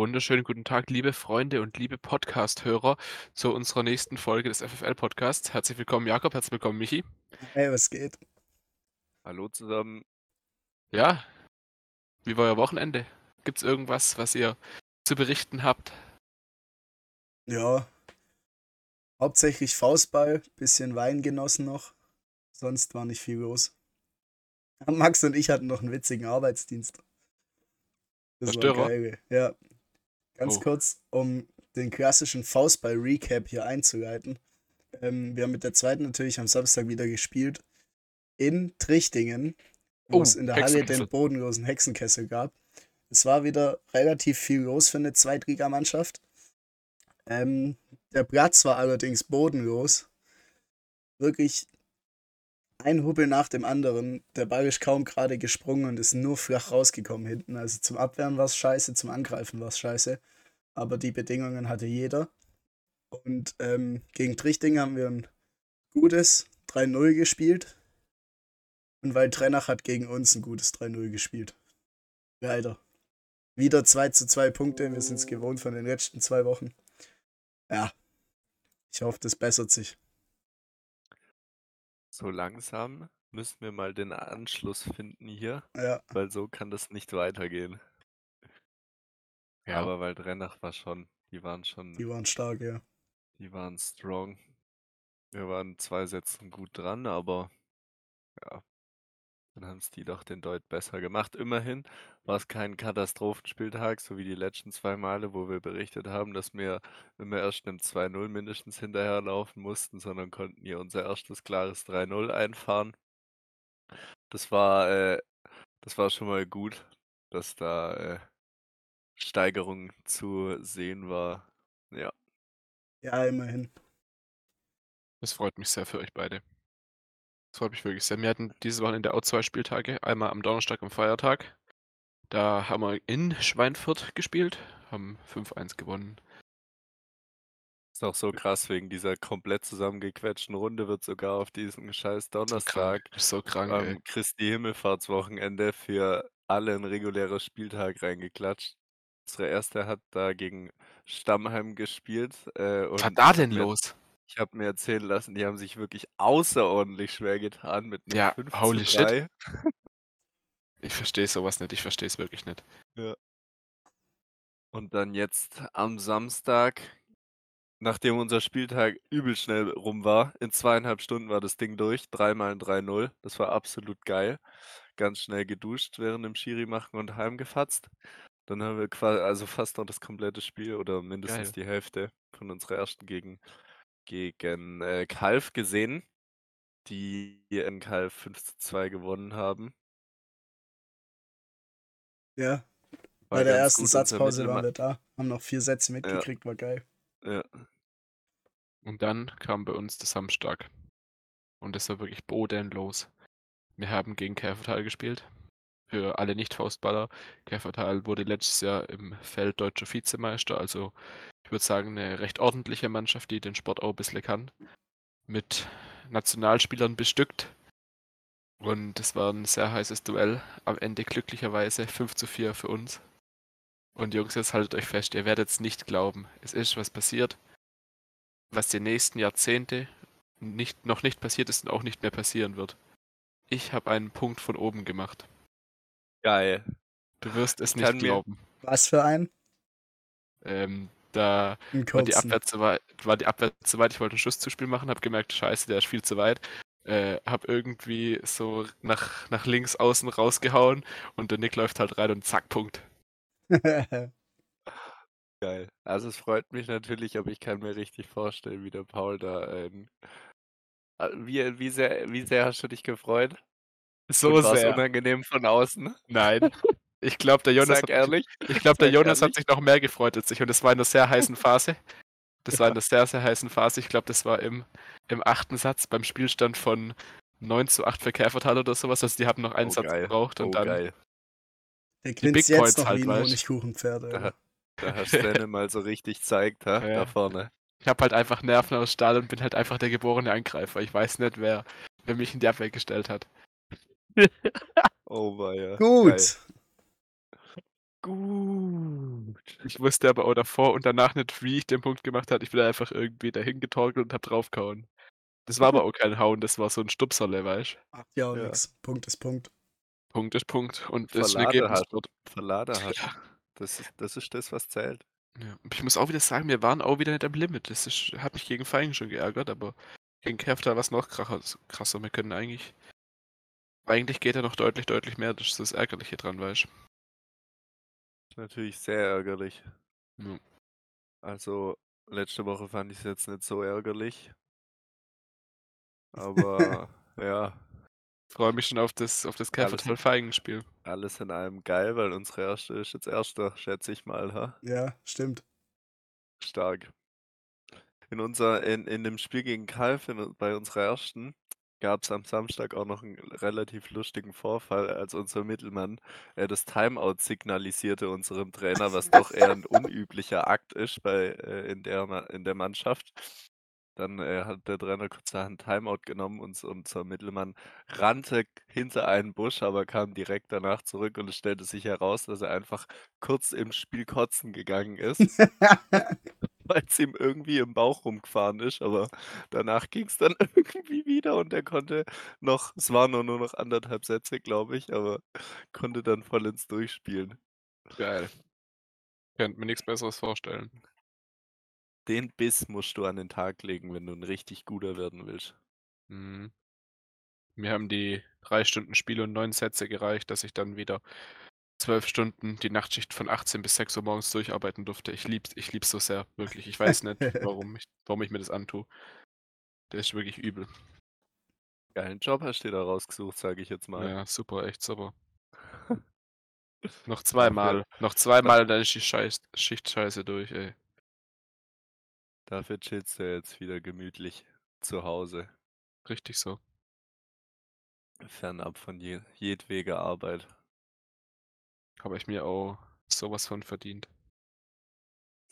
Wunderschönen guten Tag, liebe Freunde und liebe Podcast-Hörer zu unserer nächsten Folge des FFL-Podcasts. Herzlich willkommen, Jakob. Herzlich willkommen, Michi. Hey, was geht? Hallo zusammen. Ja, wie war euer Wochenende? Gibt es irgendwas, was ihr zu berichten habt? Ja, hauptsächlich Faustball, bisschen Wein genossen noch. Sonst war nicht viel los. Max und ich hatten noch einen witzigen Arbeitsdienst. Das war Zerstörer? geil. Ja. Ganz Oh. kurz, um den klassischen Faustball-Recap hier einzuleiten. Ähm, wir haben mit der zweiten natürlich am Samstag wieder gespielt. In Trichtingen, wo Oh, es in der Halle den bodenlosen Hexenkessel gab. Es war wieder relativ viel los für eine Zweitligamannschaft. Ähm, der Platz war allerdings bodenlos. Wirklich ein Hubbel nach dem anderen. Der Ball ist kaum gerade gesprungen und ist nur flach rausgekommen hinten. Also zum Abwehren war es scheiße, zum Angreifen war es scheiße. Aber die Bedingungen hatte jeder. Und ähm, gegen Trichting haben wir ein gutes 3-0 gespielt. Und weil Trennach hat gegen uns ein gutes 3-0 gespielt. Leider. Wieder 2 zu 2 Punkte. Wir sind es gewohnt von den letzten zwei Wochen. Ja. Ich hoffe, das bessert sich. So langsam müssen wir mal den Anschluss finden hier, Ja. weil so kann das nicht weitergehen. Ja, Aber weil Rennach war schon, die waren schon, Die waren stark, ja. die waren strong. Wir waren zwei Sätzen gut dran, aber ja, dann haben es die doch den Deut besser gemacht. Immerhin war es kein Katastrophenspieltag, so wie die letzten zwei Male, wo wir berichtet haben, dass wir immer erst einem 2-0 mindestens hinterherlaufen mussten, sondern konnten hier unser erstes klares 3-0 einfahren. Das war, äh, das war schon mal gut, dass da äh, Steigerung zu sehen war. Ja, Ja, immerhin. das freut mich sehr für euch beide. Das freut mich wirklich sehr. Wir hatten dieses Wochenende auch zwei Spieltage. Einmal am Donnerstag am Feiertag. Da haben wir in Schweinfurt gespielt, haben 5-1 gewonnen. ist auch so krass, wegen dieser komplett zusammengequetschten Runde wird sogar auf diesen scheiß So Donnerstag krank, so krank, am Christi Himmelfahrtswochenende für alle ein regulärer Spieltag reingeklatscht. Unsere erste hat da gegen Stammheim gespielt. Äh, Was war da denn los? Ich habe mir erzählen lassen, die haben sich wirklich außerordentlich schwer getan mit einem Ja, 5 holy zu shit. 3. Ich verstehe sowas nicht, ich verstehe es wirklich nicht. Ja. Und dann jetzt am Samstag, nachdem unser Spieltag übel schnell rum war, in zweieinhalb Stunden war das Ding durch, dreimal ein 3-0. Das war absolut geil. Ganz schnell geduscht während dem Schiri machen und heimgefatzt. Dann haben wir quasi, also fast noch das komplette Spiel oder mindestens Geil. die Hälfte von unserer ersten gegen, gegen äh, Kalf gesehen, die in Kalf 5 zu 2 gewonnen haben. Ja. War Bei der ersten Satzpause waren wir da. Haben noch vier Sätze mitgekriegt, war geil. ja. Und dann kam bei uns der Samstag. Und es war wirklich bodenlos. Wir haben gegen Käfertal gespielt. Für alle Nicht-Faustballer. Käfertal wurde letztes Jahr im Feld deutscher Vizemeister. Also ich würde sagen, eine recht ordentliche Mannschaft, die den Sport auch ein bisschen kann. Mit Nationalspielern bestückt. Und es war ein sehr heißes Duell. Am Ende glücklicherweise 5 zu 4 für uns. Und Jungs, jetzt haltet euch fest, ihr werdet es nicht glauben. Es ist was passiert, was die nächsten Jahrzehnte nicht, noch nicht passiert ist und auch nicht mehr passieren wird. Ich habe einen Punkt von oben gemacht. Geil. Du wirst es Ich nicht glauben. Was für ein? Ähm, da war die. Abwehr zu weit, war die Abwehr zu weit, ich wollte ein Schusszuspiel machen, habe gemerkt, scheiße, der ist viel zu weit. Äh, hab irgendwie so nach, nach links außen rausgehauen und der Nick läuft halt rein und zack, Punkt. Geil. Also es freut mich natürlich, aber ich kann mir richtig vorstellen, wie der Paul da ein. Ah, Wie, wie, sehr, wie sehr hast du dich gefreut? So Und sehr. unangenehm von außen? Nein. Ich glaube, der Jonas Sag hat ich glaube, der Jonas hat sich noch mehr gefreut als ich und es war in einer sehr heißen Phase. Das war in einer sehr, sehr heißen Phase. Ich glaube, das war im, im achten Satz beim Spielstand von 9 zu 8 für Käfertal oder sowas. Also die haben noch einen Oh Satz geil. gebraucht und Oh dann geil. Der die Big grinst jetzt Points noch halt, wie ein Honigkuchenpferd, Da, hast du mal so richtig zeigt, ha? Ja. Da vorne. Ich habe halt einfach Nerven aus Stahl und bin halt einfach der geborene Angreifer. Ich weiß nicht, wer, wer mich in die Abwehr gestellt hat. Oh weia. Geil. Gut. Gut. Ich wusste aber auch davor und danach nicht, wie ich den Punkt gemacht habe. Ich bin einfach irgendwie dahin getorkelt und hab draufgehauen. Das war aber auch kein Hauen, das war so 'n Stupserle, weißt Macht ja auch Ja. nix. Punkt ist Punkt. Punkt ist Punkt und das Verlade hat Ergebnissport. Verlade hat. Ja. Das ist das ist das, was zählt. Ja, und ich muss auch wieder sagen, wir waren auch wieder nicht am Limit. Das ist hat mich gegen Feigen schon geärgert, aber gegen Keftal war's noch kracher krasser. Wir können eigentlich eigentlich geht da noch deutlich, deutlich mehr. Das ist das Ärgerliche dran, weißt Ist natürlich sehr ärgerlich. Ja. Also, letzte Woche fand ich's jetzt nicht so ärgerlich. Aber ja, Freue mich schon auf das auf das Alles Käfertal-Feigen-Spiel. alles in allem geil, weil unsere erste ist jetzt Erster, schätze ich mal, ha? Ja, stimmt. Stark. In unser in in dem Spiel gegen Calw in bei unserer ersten gab's am Samstag auch noch 'n relativ lustigen Vorfall, als unser Mittelmann, äh, das Timeout signalisierte unserem Trainer, was doch eher 'n unüblicher Akt ist bei äh, in der Ma in der Mannschaft. Dann, äh, hat der Trainer kurzerhand Timeout genommen und unser Mittelmann rannte hinter einen Busch, aber kam direkt danach zurück und es stellte sich heraus, dass er einfach kurz im Spiel kotzen gegangen ist, weil's ihm irgendwie im Bauch rumgefahren ist, aber danach ging's dann irgendwie wieder und er konnte noch es waren nur noch 1,5 Sätze, glaube ich, aber konnte dann vollends durchspielen. Geil. Könnte mir nix Besseres vorstellen. Den Biss musst du an den Tag legen, wenn du 'n richtig guter werden willst. Mhm. Mir haben die 3 Stunden Spiel und 9 Sätze gereicht, dass ich dann wieder 12 Stunden die Nachtschicht von 18 bis 6:00 morgens durcharbeiten durfte. Ich lieb's ich lieb's so sehr, wirklich. Ich weiß nicht, warum ich warum ich mir das antue. Das ist wirklich übel. Geilen Job hast dir da rausgesucht, sage ich jetzt mal. Ja, super, echt super. Noch zweimal, noch zweimal, dann ist die Scheiß Schicht scheiße durch, ey. Dafür chillst du jetzt wieder gemütlich zu Hause. Richtig so. Fernab von je jedweder Arbeit. Habe ich mir auch so was von verdient.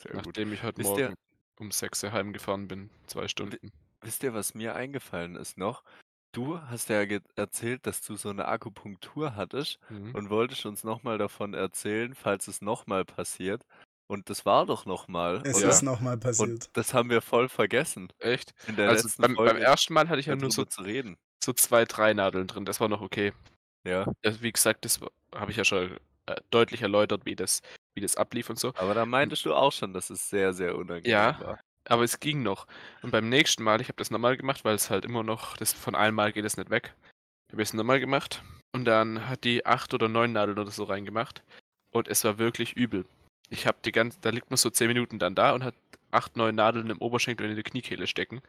Sehr gut. Nachdem ich heute Wisst ihr Morgen um 6:00 heimgefahren bin, 2 wi Stunden. wisst ihr, was mir eingefallen ist noch? Du hast ja erzählt, dass du so 'ne Akupunktur hattest Mhm. und wolltest uns noch mal davon erzählen, falls es noch mal passiert. Und das war doch noch mal, Es oder? ist noch mal Und passiert. das haben wir voll vergessen, Echt? in der Also, letzten beim beim Folge ersten Mal hatte ich ja nur so zu reden. so 2, 3 Nadeln drin. Das war noch okay. Ja. Also, wie gesagt, das habe ich ja schon, äh, deutlich erläutert, wie das wie das ablief und so. Aber da meintest du auch schon, dass es sehr, sehr unangenehm Ja, war. aber es ging noch. Und beim nächsten Mal ich habe das noch mal gemacht, weil es halt immer noch das von einem Mal geht es nicht weg. Habe ich's noch mal gemacht und dann hat die 8 oder 9 Nadeln oder so reingemacht und es war wirklich übel. Ich habe die ganze da liegt man so 10 Minuten dann da und hat 8, 9 Nadeln im Oberschenkel und in der Kniekehle stecken.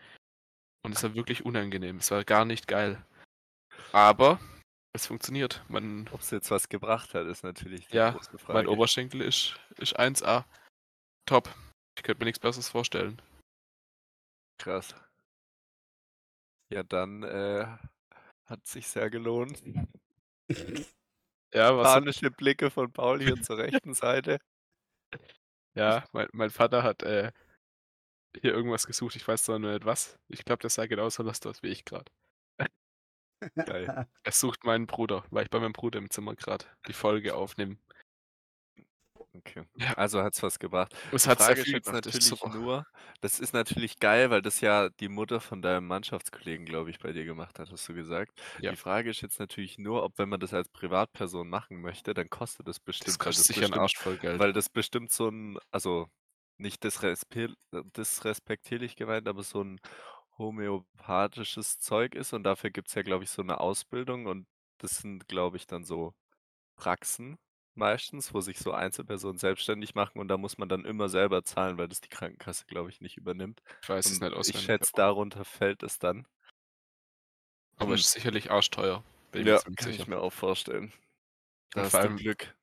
Und es war wirklich unangenehm. Es war gar nicht geil. Aber es funktioniert. Man Ob's jetzt was gebracht hat, ist natürlich die Ja, große mein Frage. Oberschenkel ist ist 1A. Top. Ich könnte mir nix Besseres vorstellen. Krass. Ja, dann, äh, hat sich sehr gelohnt. Ja, was Panische Blicke von Paul hier zur rechten Seite. Ja, mein mein Vater hat, äh, hier irgendwas gesucht. Ich weiß zwar nur nicht was. Ich glaube, der sah genauso lost aus wie ich grad. Geil. Er sucht meinen Bruder, weil ich bei meinem Bruder im Zimmer grad die Folge aufnehme. Okay. Ja. Also hat's was gebracht. Es hat Frage viel gebracht, das ist natürlich super. nur das ist natürlich geil, weil das ja die Mutter von deinem Mannschaftskollegen, glaube ich, bei dir gemacht hat, hast du gesagt. Ja. Die Frage ist jetzt natürlich nur, ob wenn man das als Privatperson machen möchte, dann kostet das Das bestimmt, weil kostet das sicher bestimmt Arsch voll Geld. weil das bestimmt so 'n also, nicht disrespe disrespektierlich gemeint, aber so 'n homöopathisches Zeug ist und dafür gibt's ja, glaube ich, so 'ne Ausbildung und das sind, glaube ich, dann so Praxen meistens, wo sich so Einzelpersonen selbstständig machen und da muss man dann immer selber zahlen, weil das die Krankenkasse, glaube ich, nicht übernimmt. Ich weiß es Und nicht ich auswendig, schätze, aber darunter fällt es dann. aber Hm. ist sicherlich arschteuer. Ich Ja, kann ich sicher. mir auch vorstellen. Da Und hast vor allem Glück.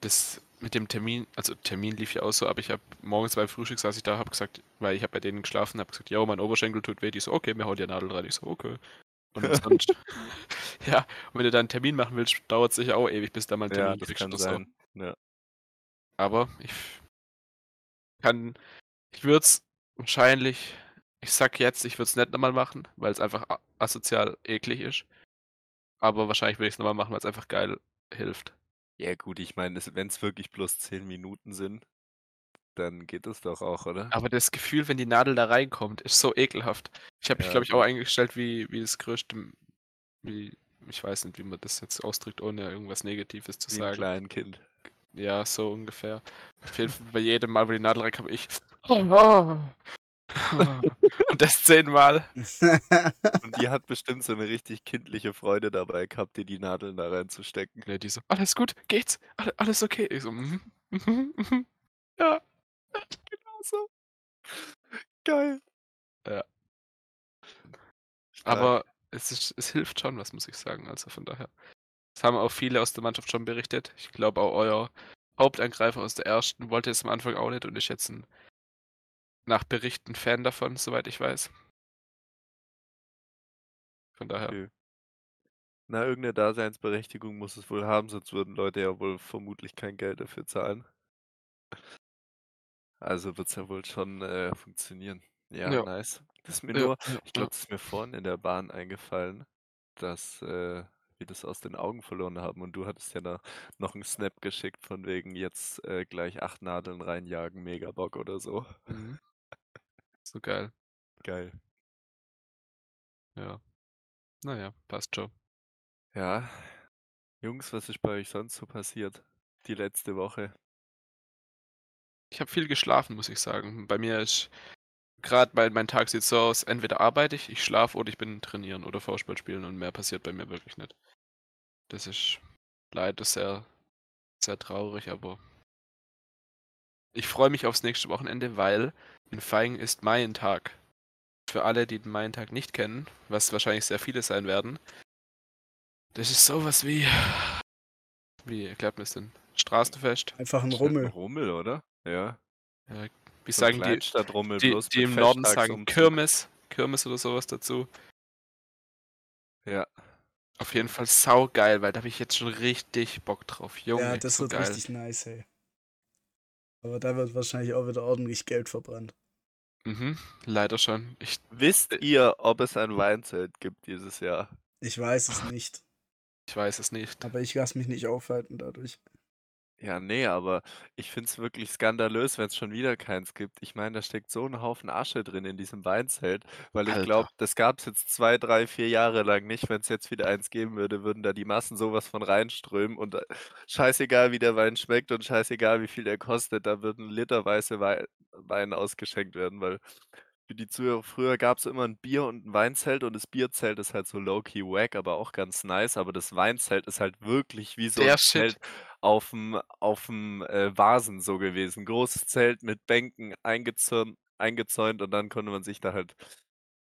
das mit dem Termin also, Termin lief ja auch so ab. Ich habe morgens beim Frühstück saß ich da, habe gesagt weil ich habe bei denen geschlafen, habe gesagt: „Jo, mein Oberschenkel tut weh.“ Die so: „Okay, wir hauen dir Nadel rein.“ Ich so: „Okay.“ Und umsonst. Ja, und wenn du dann 'n Termin machen willst, dauert's sicher auch ewig, bis da mal 'n Ja, Termin das kriegst kann oder so. sein. Ja. Aber ich kann ich würde es wahrscheinlich ich sage jetzt, ich würde es nicht noch mal machen, weil's einfach a asozial eklig ist. Aber wahrscheinlich würde ich's noch mal machen, weil's einfach geil hilft. Ja gut, ich meine, es wenn's wirklich bloß 10 Minuten sind dann geht das doch auch, oder? Aber das Gefühl, wenn die Nadel da reinkommt, ist so ekelhaft. Ich habe mich, Ja, glaube ich, auch eingestellt wie, wie das größte, wie, ich weiß nicht, wie man das jetzt ausdrückt, ohne irgendwas Negatives zu Wie ein sagen. Kleinkind. Ja, so ungefähr. Auf jeden Fall bei jedem Mal, wo die Nadel reinkommt, ich. Und das zehnmal. Und die hat bestimmt so eine richtig kindliche Freude dabei gehabt, dir die Nadeln da reinzustecken. Ne, die so, alles gut, geht's? Alle, alles okay? Ich so, mhm, mhm, mhm. Ja. Genau so. Geil. Ja. Aber es, ist, es hilft schon, was muss ich sagen. Also von daher. Das haben auch viele aus der Mannschaft schon berichtet. Ich glaube auch euer Hauptangreifer aus der ersten wollte es am Anfang auch nicht und ist jetzt ein, nach Berichten Fan davon, soweit ich weiß. Von daher. Okay. Na, irgendeine Daseinsberechtigung muss es wohl haben, sonst würden Leute ja wohl vermutlich kein Geld dafür zahlen. Also wird es ja wohl schon äh, funktionieren. Ja, Ja. nice. Das ist mir Ja, nur, ich glaube, das ist mir vorhin in der Bahn eingefallen, dass äh, wir das aus den Augen verloren haben. Und du hattest ja da noch einen Snap geschickt von wegen jetzt äh, gleich acht Nadeln reinjagen, mega Bock oder so. Mhm. So geil. Geil. Ja. Naja, passt schon. Ja. Jungs, was ist bei euch sonst so passiert? Die letzte Woche. Ich habe viel geschlafen, muss ich sagen. Bei mir ist gerade mein, mein Tag sieht so aus, entweder arbeite ich, ich schlafe oder ich bin trainieren oder Vorspiel spielen und mehr passiert bei mir wirklich nicht. Das ist leider sehr, sehr traurig, aber ich freue mich aufs nächste Wochenende, weil in Feing ist mein Tag. Für alle, die den meinen Tag nicht kennen, was wahrscheinlich sehr viele sein werden, das ist sowas wie, wie erklärt man es denn? Straßenfest? Einfach ein halt ein Rummel. Rummel, oder? Ja. Wie So sagen die, die, die im Norden sagen. Kirmes, Kirmes oder sowas dazu. Ja. Auf jeden Fall saugeil, weil da habe ich jetzt schon richtig Bock drauf. Junge, Ja, das so wird geil. richtig nice, ey. Aber da wird wahrscheinlich auch wieder ordentlich Geld verbrannt. Mhm, leider schon. Ich, Wisst ihr, ob es ein Weinzelt gibt dieses Jahr? Ich weiß es nicht. ich weiß es nicht. Aber ich lasse mich nicht aufhalten dadurch. Ja, nee, aber ich find's wirklich skandalös, wenn es schon wieder keins gibt. Ich meine, da steckt so ein Haufen Asche drin in diesem Weinzelt, weil ich Alter. glaube, das gab's jetzt zwei, drei, vier Jahre lang nicht. Wenn es jetzt wieder eins geben würde, würden da die Massen sowas von reinströmen und äh, scheißegal, wie der Wein schmeckt und scheißegal, wie viel der kostet, da würden literweise Wei Wein ausgeschenkt werden, weil für die Zuhörer, früher gab's immer ein Bier und ein Weinzelt und das Bierzelt ist halt so low-key wack, aber auch ganz nice, aber das Weinzelt ist halt wirklich wie so Der ein Shit. Zelt auf'm auf'm, äh, Vasen so gewesen. Großes Zelt mit Bänken eingezürnt eingezäunt und dann konnte man sich da halt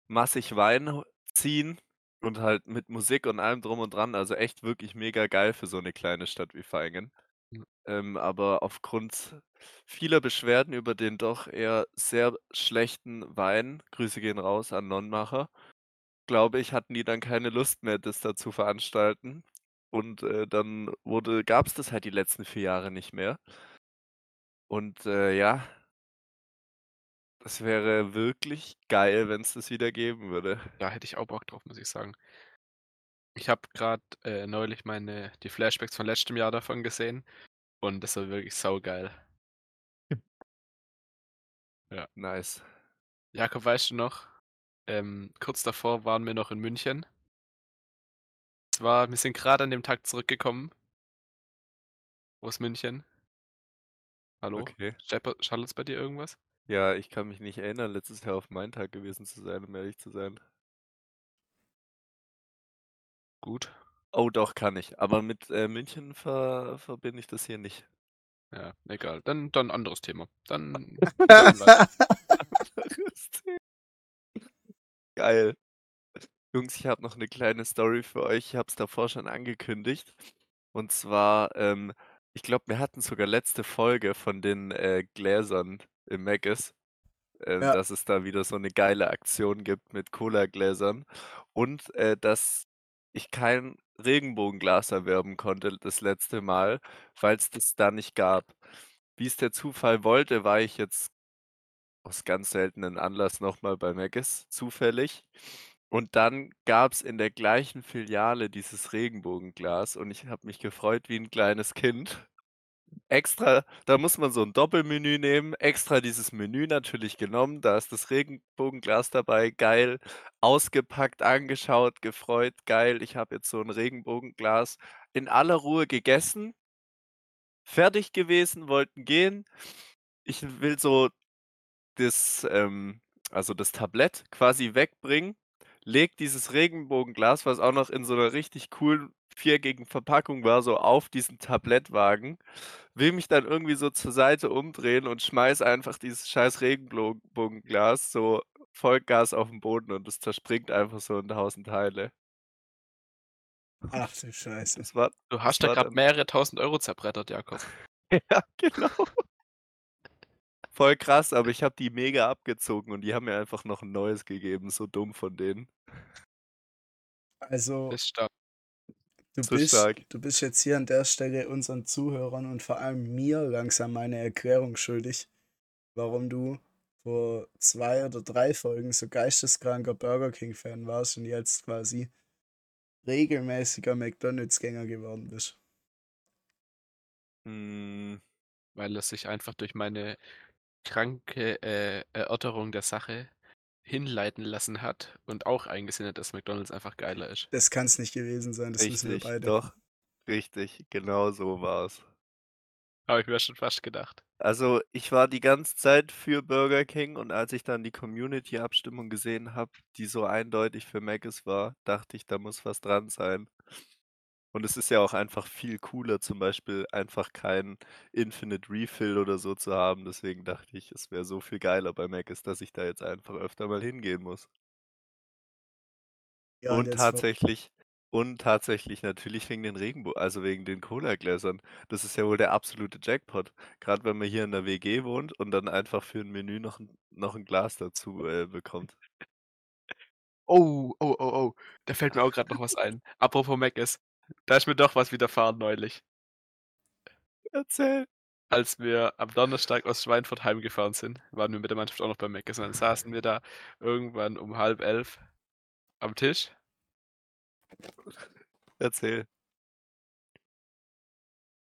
massig Wein ziehen und halt mit Musik und allem drum und dran. Also echt wirklich mega geil für so 'ne kleine Stadt wie. Mhm. Ähm, aber aufgrund vieler Beschwerden über den doch eher sehr schlechten Wein Grüße gehen raus an Nonnmacher, glaube ich, hatten die dann keine Lust mehr, das da zu veranstalten. Und, äh, dann wurde gab's das halt die letzten 4 Jahre nicht mehr. Und, äh, ja das wäre wirklich geil, wenn's das wieder geben würde. Da hätte ich auch Bock drauf, muss ich sagen. Ich habe gerade äh, neulich meine die Flashbacks von letztem Jahr davon gesehen und das war wirklich saugeil. Ja. Nice. Jakob, weißt du noch, ähm, kurz davor waren wir noch in München. War wir sind grade an dem Tag zurückgekommen aus München. Hallo? Okay. Schallert's bei dir irgendwas? Ja, ich kann mich nicht erinnern, letztes Jahr auf meinen Tag gewesen zu sein, um ehrlich zu sein. Gut. Oh doch, kann ich. Aber mit, äh, München ver verbinde ich das hier nicht. Ja, egal. Dann dann anderes Thema. Dann dann. Anderes Thema. Geil. Jungs, ich habe noch 'ne kleine Story für euch. Ich habe es davor schon angekündigt. Und zwar, ähm, ich glaube, wir hatten sogar letzte Folge von den, äh, Gläsern im Mc's, äh, Ja. dass es da wieder so 'ne geile Aktion gibt mit Cola-Gläsern und, äh, dass ich kein Regenbogenglas erwerben konnte das letzte Mal, weil's das da nicht gab. Wie's der Zufall wollte, war ich jetzt aus ganz seltenen Anlass noch mal bei Mc's zufällig. Und dann gab's in der gleichen Filiale dieses Regenbogenglas und ich habe mich gefreut wie 'n kleines Kind. extra da muss man so 'n Doppelmenü nehmen, extra dieses Menü natürlich genommen, da ist das Regenbogenglas dabei, geil, ausgepackt, angeschaut, gefreut, geil, ich habe jetzt so 'n Regenbogenglas, in aller Ruhe gegessen fertig gewesen, wollten gehen. Ich will so das, ähm also das Tablett quasi wegbringen, lege dieses Regenbogenglas, was auch noch in so 'ner richtig coolen viereckigen Verpackung war, so auf diesen Tablettwagen, will mich dann irgendwie so zur Seite umdrehen und schmeiße einfach dieses scheiß Regenbogenglas so Vollgas auf 'n Boden und es zerspringt einfach so in 1.000 Teile. Ach du Scheiße. Das war Du hast das da dann mehrere 1.000 € zerbrettert, Jakob. Ja, genau. Voll krass, aber ich habe die mega abgezogen und die haben mir einfach noch 'n neues gegeben, so dumm von denen. Also Ist stark. du bist stark. du bist jetzt hier an der Stelle unseren Zuhörern und vor allem mir langsam eine Erklärung schuldig, warum du vor 2 oder 3 Folgen so geisteskranker Burger King-Fan warst und jetzt quasi regelmäßiger McDonald's-Gänger geworden bist. Hm. Weil er sich einfach durch meine kranke, äh, Erörterung der Sache hinleiten lassen hat und auch eingesehen hat, dass McDonald's einfach geiler ist. Das kann's nicht gewesen sein, das wissen wir Richtig, beide. doch. Richtig, genau so war's. Habe ich mir schon fast gedacht. Also, ich war die ganze Zeit für Burger King und als ich dann die Community-Abstimmung gesehen habe, die so eindeutig für Mc's war, dachte ich, da muss was dran sein. Und es ist ja auch einfach viel cooler, zum Beispiel einfach kein Infinite Refill oder so zu haben. Deswegen dachte ich, es wäre so viel geiler bei Mc's, dass ich da jetzt einfach öfter mal hingehen muss. Ja, und jetzt vor tatsächlich und tatsächlich natürlich wegen den Regenbo also wegen den Colagläsern. Das ist ja wohl der absolute Jackpot. Grad wenn man hier in 'ner WG wohnt und dann einfach für 'n Menü noch 'n noch 'n Glas dazu, äh, bekommt. Oh, oh, oh, oh, da fällt mir auch grad noch was ein. Apropos Mc's, da ist mir doch was widerfahren neulich. Erzähl. Als wir am Donnerstag aus Schweinfurt heimgefahren sind, waren wir mit der Mannschaft auch noch bei Mc's und dann saßen wir da irgendwann um 10:30 am Tisch. Erzähl.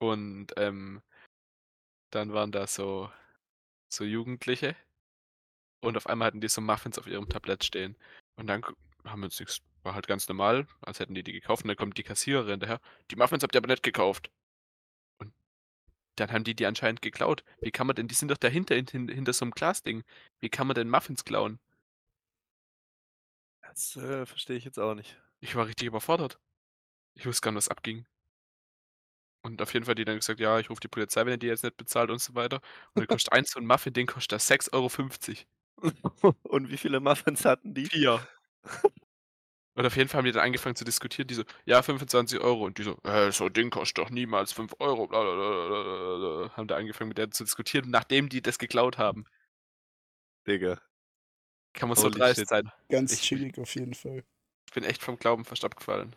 Und, ähm, dann waren da so so Jugendliche und auf einmal hatten die so Muffins auf ihrem Tablett stehen. Und dann haben wir uns nix war halt ganz normal, als hätten die die gekauft und dann kommt die Kassiererin hinterher: „Die Muffins habt ihr aber nicht gekauft.“ Und dann haben die die anscheinend geklaut. Wie kann man denn die sind doch dahinter hint hin hinter so 'nem Glasding. Wie kann man denn Muffins klauen? Das, äh, verstehe ich jetzt auch nicht. Ich war richtig überfordert. Ich wusste gar nicht, was abging. Und auf jeden Fall hat die dann gesagt: „Ja, ich rufe die Polizei, wenn ihr die jetzt nicht bezahlt“ und so weiter. Und dann kostet eins so 'n Muffin, Ding kostet da 6,50 €. Und wie viele Muffins hatten die? 4. Und auf jeden Fall haben die dann angefangen zu diskutieren, die so: „Ja, 25 €“ und die so: „Äh, so 'n Ding kostet doch niemals 5 €, bla bla bla bla bla bla.“ Haben da angefangen mit der zu diskutieren, nachdem die das geklaut haben. Digga. Kann man so dreist sein? Ganz Ich chillig auf jeden Fall. ich bin echt vom Glauben fast abgefallen.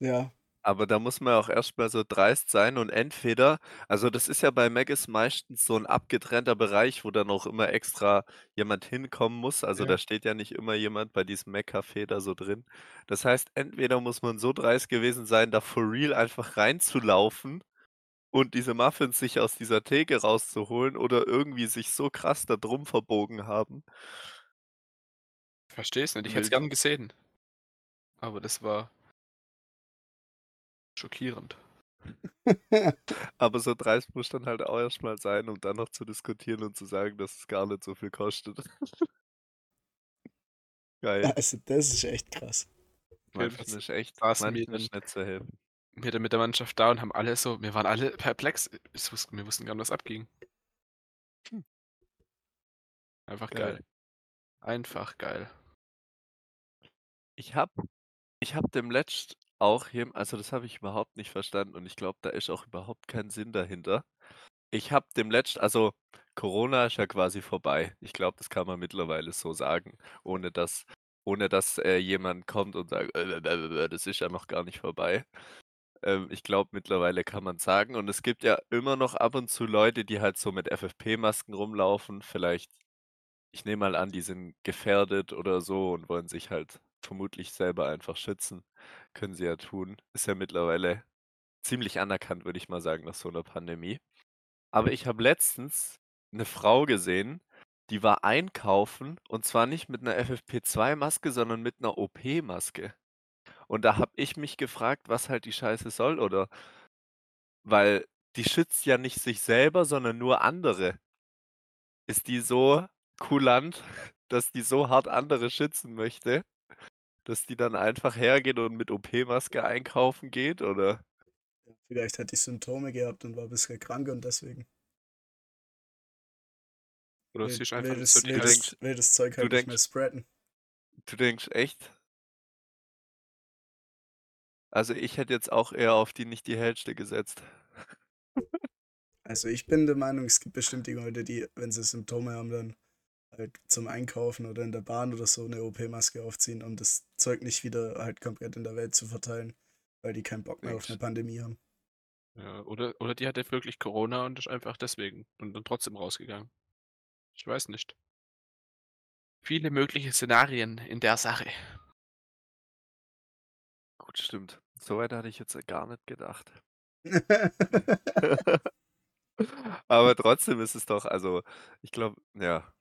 Ja. Aber da muss man auch erst mal so dreist sein und entweder also das ist ja bei Mc's meistens so 'n abgetrennter Bereich, wo dann auch immer extra jemand hinkommen muss. Also, Ja. da steht ja nicht immer jemand bei diesem Mac-Café da so drin. Das heißt, entweder muss man so dreist gewesen sein, da for real einfach reinzulaufen und diese Muffins sich aus dieser Theke rauszuholen oder irgendwie sich so krass da drum verbogen haben. Verstehe es nicht. Ich hätte es Wild. gern gesehen. Aber das war schockierend. Aber so dreist musst dann halt auch erst mal sein, um dann noch zu diskutieren und zu sagen, dass es gar nicht so viel kostet. Geil. Also, das ist echt krass. Manchen ist echt wir manchen ist nicht zu helfen. wir dann mit der Mannschaft da und haben alle so wir waren alle perplex. Wir wussten gar nicht, was abging. Hm. Einfach Geil. geil. Einfach geil. Ich habe ich habe demletzt auch jem also das habe ich überhaupt nicht verstanden und ich glaube, da ist auch überhaupt kein Sinn dahinter. Ich habe demletzt also Corona ist ja quasi vorbei. Ich glaube, das kann man mittlerweile so sagen, ohne dass ohne dass, äh, jemand kommt und sagt: „Äh, das ist ja noch gar nicht vorbei.“ Ähm, ich glaube, mittlerweile kann man's sagen und es gibt ja immer noch ab und zu Leute, die halt so mit FFP-Masken rumlaufen. Vielleicht ich nehme mal an, die sind gefährdet oder so und wollen sich halt vermutlich selber einfach schützen. Können sie ja tun. Ist ja mittlerweile ziemlich anerkannt, würde ich mal sagen, nach so einer Pandemie. Aber ich habe letztens eine Frau gesehen, die war einkaufen und zwar nicht mit einer FFP2-Maske, sondern mit einer OP-Maske. Und da habe ich mich gefragt, was halt die Scheiße soll, oder weil die schützt ja nicht sich selber, sondern nur andere. Ist die so kulant, dass die so hart andere schützen möchte, dass die dann einfach hergeht und mit OP-Maske einkaufen geht, oder? Vielleicht hat die Symptome gehabt und war ein bisschen krank und deswegen. Oder sie ist einfach will, so will, denkst- das, will das Zeug du halt nicht mehr denkst- spreaden. Du denkst echt? Also ich hätte jetzt auch eher auf die nicht die hellste gesetzt. Also ich bin der Meinung, es gibt bestimmt die Leute, die, wenn sie Symptome haben, dann halt zum Einkaufen oder in der Bahn oder so eine OP-Maske aufziehen, um das Zeug nicht wieder halt komplett in der Welt zu verteilen, weil die keinen Bock mehr auf eine Pandemie haben. Ja, oder, oder die hatte wirklich Corona und ist einfach deswegen und dann trotzdem rausgegangen. Ich weiß nicht. Viele mögliche Szenarien in der Sache. Gut, stimmt. Soweit hatte ich jetzt gar nicht gedacht. Aber trotzdem ist es doch, also ich glaube, ja.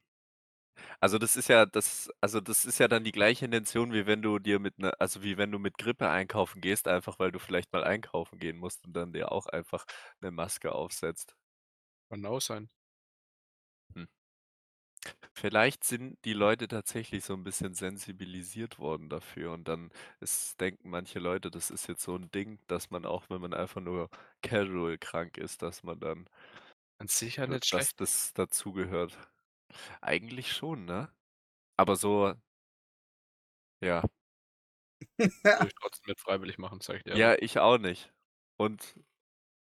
Also das ist ja das, also das ist ja dann die gleiche Intention, wie wenn du dir mit ne, also wie wenn du mit Grippe einkaufen gehst, einfach weil du vielleicht mal einkaufen gehen musst und dann dir auch einfach eine Maske aufsetzt. Kann auch sein. Vielleicht sind die Leute tatsächlich so ein bisschen sensibilisiert worden dafür und dann ist, denken manche Leute, das ist jetzt so ein Ding, dass man auch, wenn man einfach nur casual krank ist, dass man dann, An sich ja dass nicht schlecht. das dazugehört. Eigentlich schon, ne? Aber so, ja, Würde ich trotzdem nicht freiwillig machen, sag ich dir. ja, ich auch nicht. Und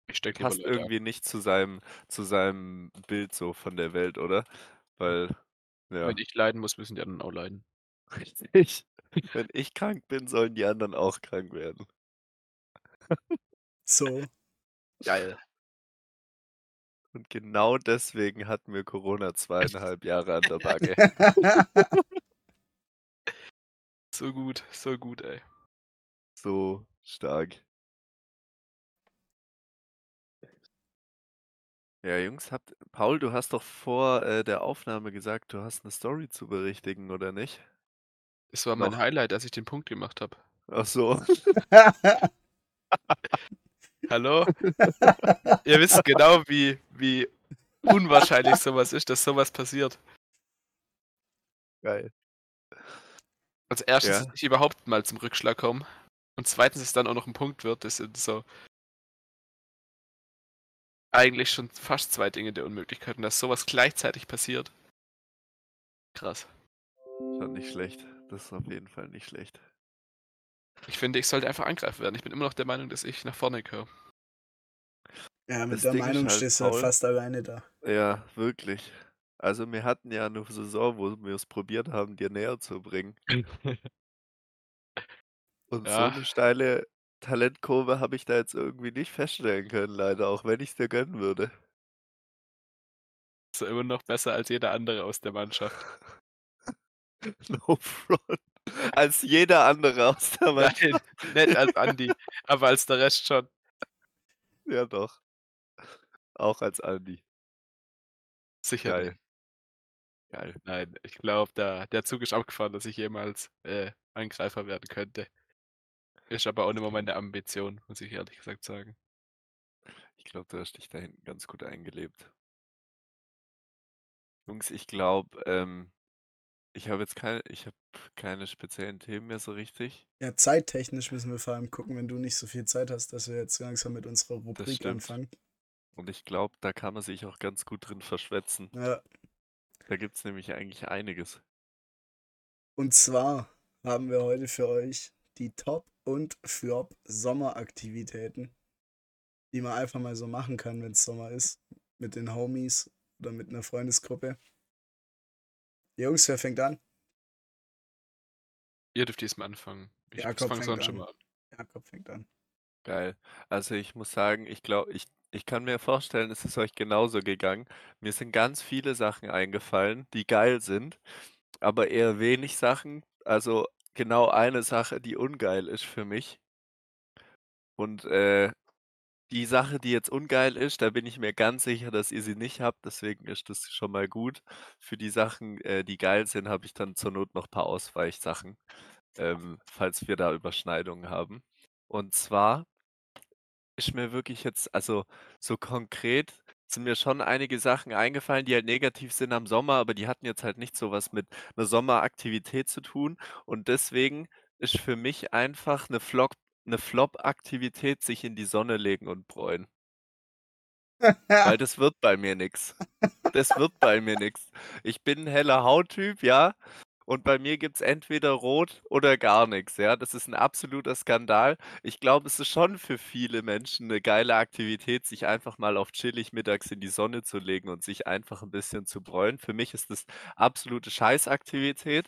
ich steck passt Leute ab. irgendwie nicht zu seinem, zu seinem Bild so von der Welt, oder? Weil, ja, Wenn ich leiden muss, müssen die anderen auch leiden. richtig. Wenn ich krank bin, sollen die anderen auch krank werden. so. Geil. Und genau deswegen hatten wir Corona zweieinhalb Jahre an der Backe. So gut, so gut, ey. So stark. Ja, Jungs, habt, Paul, du hast doch vor äh, der Aufnahme gesagt, du hast eine Story zu berichtigen, oder nicht? Das war mein Noch. Highlight, als ich den Punkt gemacht habe. Ach so. Hallo? Ihr wisst genau, wie, wie unwahrscheinlich sowas ist, dass sowas passiert. Geil. Also erstens, Ja. dass ich überhaupt mal zum Rückschlag komme. Und zweitens, dass es dann auch noch ein Punkt wird. Das sind so eigentlich schon fast zwei Dinge der Unmöglichkeit. Und dass sowas gleichzeitig passiert. Krass. Schon nicht schlecht. Das ist auf jeden Fall nicht schlecht. Ich finde, ich sollte einfach angreifen werden. Ich bin immer noch der Meinung, dass ich nach vorne gehöre. Ja, mit Das der Ding ist Meinung halt, stehst du halt fast alleine da. Ja, wirklich. Also wir hatten ja eine Saison, wo wir es probiert haben, dir näher zu bringen. Und so Ja. eine steile Talentkurve habe ich da jetzt irgendwie nicht feststellen können, leider, auch wenn ich es dir gönnen würde. So immer noch besser als jeder andere aus der Mannschaft. No front. Als jeder andere aus der Mannschaft. Nein, nicht als Andi, aber als der Rest schon. Ja, doch. Auch als Andi. Sicher. Geil. Geil. Nein, ich glaube, der, der Zug ist abgefahren, dass ich jemals äh, Angreifer werden könnte. Ist aber auch nicht mehr meine Ambition, muss ich ehrlich gesagt sagen. Ich glaube, du hast dich da hinten ganz gut eingelebt. Jungs, ich glaube, ähm, ich habe jetzt keine, ich habe keine speziellen Themen mehr so richtig. Ja, zeittechnisch müssen wir vor allem gucken, wenn du nicht so viel Zeit hast, dass wir jetzt langsam mit unserer Rubrik anfangen. Und ich glaube, da kann man sich auch ganz gut drin verschwätzen. Ja, Da gibt es nämlich eigentlich einiges. und zwar haben wir heute für euch die Top- und Flop-Sommeraktivitäten, die man einfach mal so machen kann, wenn es Sommer ist, mit den Homies oder mit einer Freundesgruppe. Jungs, wer fängt an? Ihr dürft diesmal anfangen. Ich Jakob fange fängt sonst schon an. mal an. Jakob fängt an. Geil. Also ich muss sagen, ich glaube, ich, ich kann mir vorstellen, es ist euch genauso gegangen. Mir sind ganz viele Sachen eingefallen, die geil sind, aber eher wenig Sachen. Also genau eine Sache, die ungeil ist für mich. Und äh, die Sache, die jetzt ungeil ist, da bin ich mir ganz sicher, dass ihr sie nicht habt, deswegen ist das schon mal gut. Für die Sachen, äh, die geil sind, habe ich dann zur Not noch ein paar Ausweichsachen, ähm, falls wir da Überschneidungen haben. Und zwar ist mir wirklich jetzt also, so konkret sind mir schon einige Sachen eingefallen, die halt negativ sind am Sommer, aber die hatten jetzt halt nicht so was mit 'ner Sommeraktivität zu tun. Und deswegen ist für mich einfach 'ne Flock 'ne Flop-Aktivität sich in die Sonne legen und bräuen. Weil das wird bei mir nix. Das wird bei mir nix. Ich bin 'n heller Hauttyp, ja, und bei mir gibt's entweder rot oder gar nix, ja? Das ist 'n absoluter Skandal. Ich glaube, es ist schon für viele Menschen 'ne geile Aktivität, sich einfach mal auf chillig mittags in die Sonne zu legen und sich einfach 'n bisschen zu bräunen. Für mich ist das absolute Scheißaktivität.